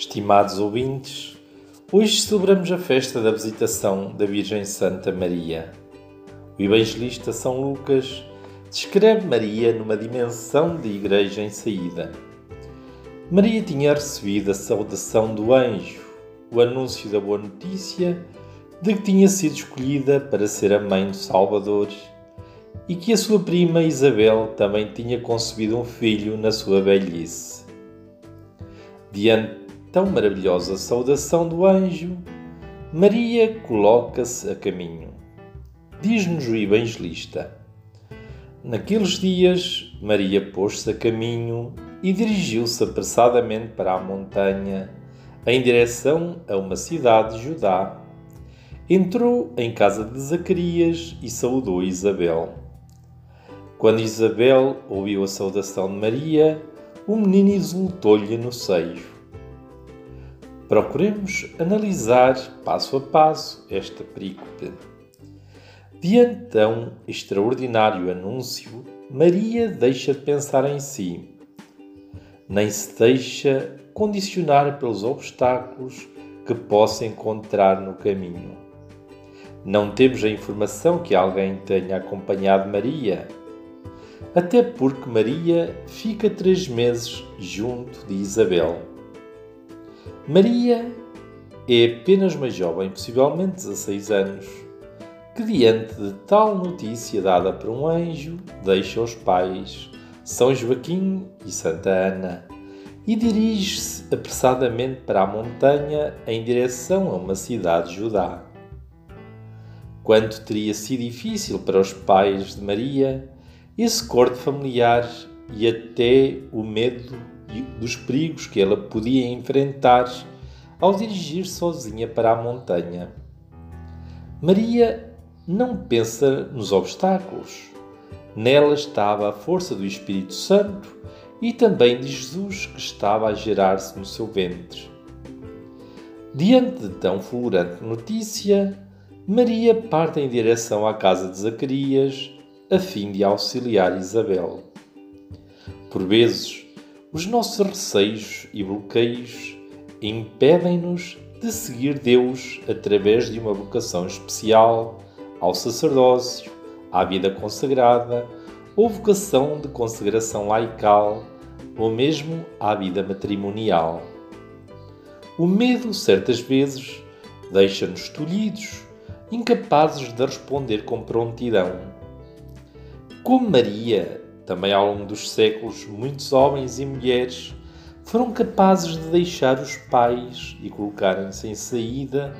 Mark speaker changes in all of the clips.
Speaker 1: Estimados ouvintes, hoje celebramos a festa da visitação da Virgem Santa Maria. O evangelista São Lucas descreve Maria numa dimensão de igreja em saída. Maria tinha recebido a saudação do anjo, o anúncio da boa notícia de que tinha sido escolhida para ser a mãe do Salvador e que a sua prima Isabel também tinha concebido um filho na sua velhice. Diante tão maravilhosa saudação do anjo, Maria coloca-se a caminho. Diz-nos o evangelista. Naqueles dias, Maria pôs-se a caminho e dirigiu-se apressadamente para a montanha, em direção a uma cidade de Judá. Entrou em casa de Zacarias e saudou Isabel. Quando Isabel ouviu a saudação de Maria, o menino exultou-lhe no seio procuremos analisar passo a passo esta perícope. Diante tão extraordinário anúncio, Maria deixa de pensar em si, nem se deixa condicionar pelos obstáculos que possa encontrar no caminho. Não temos a informação que alguém tenha acompanhado Maria, até porque Maria fica três meses junto de Isabel Maria é apenas uma jovem, possivelmente 16 anos, que, diante de tal notícia dada por um anjo, deixa os pais, São Joaquim e Santa Ana, e dirige-se apressadamente para a montanha em direção a uma cidade de Judá. Quanto teria sido difícil para os pais de Maria esse corte familiar e até o medo dos perigos que ela podia enfrentar ao dirigir sozinha para a montanha. Maria não pensa nos obstáculos. Nela estava a força do Espírito Santo e também de Jesus que estava a gerar-se no seu ventre. Diante de tão fulgurante notícia, Maria parte em direção à casa de Zacarias a fim de auxiliar Isabel. Por vezes, os nossos receios e bloqueios impedem-nos de seguir Deus através de uma vocação especial ao sacerdócio, à vida consagrada ou vocação de consagração laical ou mesmo à vida matrimonial. O medo, certas vezes, deixa-nos tolhidos, incapazes de responder com prontidão. Como Maria também ao longo dos séculos, muitos homens e mulheres foram capazes de deixar os pais e colocarem-se em saída,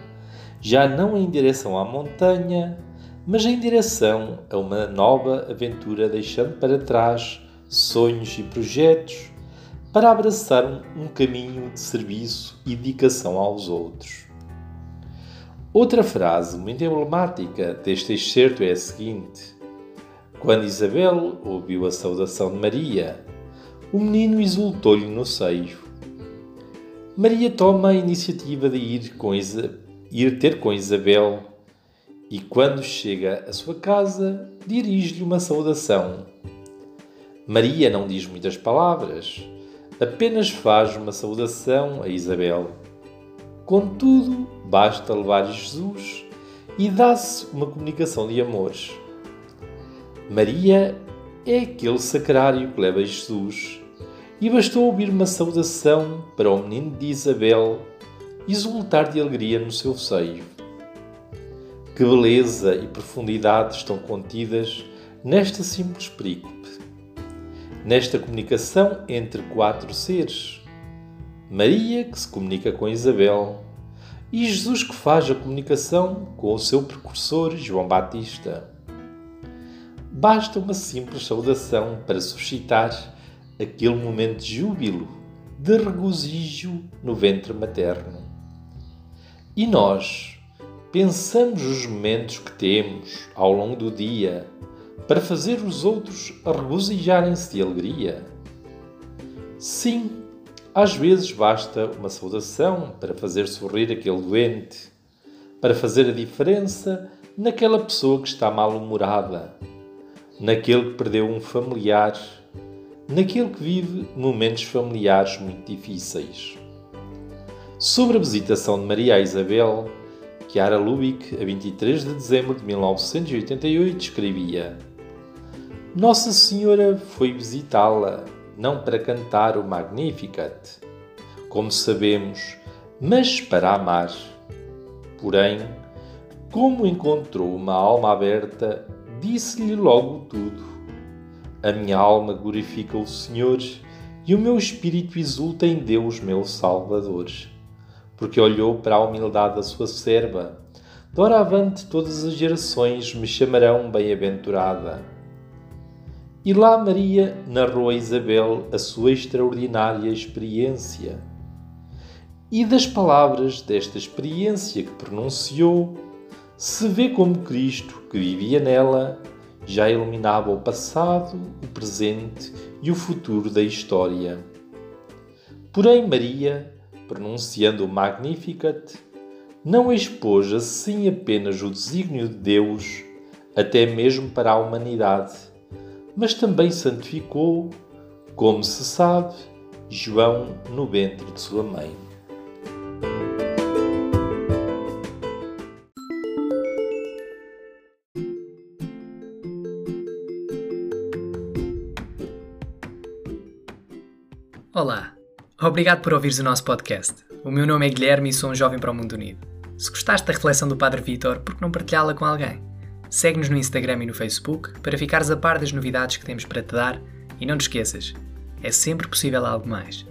Speaker 1: já não em direção à montanha, mas em direção a uma nova aventura, deixando para trás sonhos e projetos para abraçar um, caminho de serviço e dedicação aos outros. Outra frase muito emblemática deste excerto é a seguinte: quando Isabel ouviu a saudação de Maria, o menino exultou-lhe no seio. Maria toma a iniciativa de ir, com Isa... ir ter com Isabel e, quando chega à sua casa, dirige-lhe uma saudação. Maria não diz muitas palavras, apenas faz uma saudação a Isabel. Contudo, basta levar Jesus e dá-se uma comunicação de amores. Maria é aquele sacrário que leva Jesus, e bastou ouvir uma saudação para o menino de Isabel exultar de alegria no seu seio. Que beleza e profundidade estão contidas nesta simples perícope, nesta comunicação entre quatro seres. Maria, que se comunica com Isabel, e Jesus, que faz a comunicação com o seu precursor, João Batista. Basta uma simples saudação para suscitar aquele momento de júbilo, de regozijo no ventre materno. E nós pensamos os momentos que temos ao longo do dia para fazer os outros regozijarem-se de alegria? Sim, às vezes basta uma saudação para fazer sorrir aquele doente, para fazer a diferença naquela pessoa que está mal-humorada naquele que perdeu um familiar, naquele que vive momentos familiares muito difíceis. Sobre a visitação de Maria a Isabel, Chiara Lubick, a 23 de dezembro de 1988, escrevia: Nossa Senhora foi visitá-la, não para cantar o Magnificat, como sabemos, mas para amar. Porém, como encontrou uma alma aberta, disse-lhe logo tudo. A minha alma glorifica o Senhor e o meu espírito exulta em Deus, meu Salvador, porque olhou para a humildade da sua serva. Doravante todas as gerações me chamarão bem-aventurada. E lá Maria narrou a Isabel a sua extraordinária experiência. E das palavras desta experiência que pronunciou, se vê como Cristo, que vivia nela, já iluminava o passado, o presente e o futuro da história. Porém, Maria, pronunciando o Magnificat, não expôs assim apenas o desígnio de Deus, até mesmo para a humanidade, mas também santificou, como se sabe, João no ventre de sua mãe.
Speaker 2: Olá, obrigado por ouvires o nosso podcast. O meu nome é Guilherme e sou um jovem para o mundo unido. Se gostaste da reflexão do Padre Vitor, por que não partilhá-la com alguém? Segue-nos no Instagram e no Facebook para ficares a par das novidades que temos para te dar e não te esqueças, é sempre possível algo mais.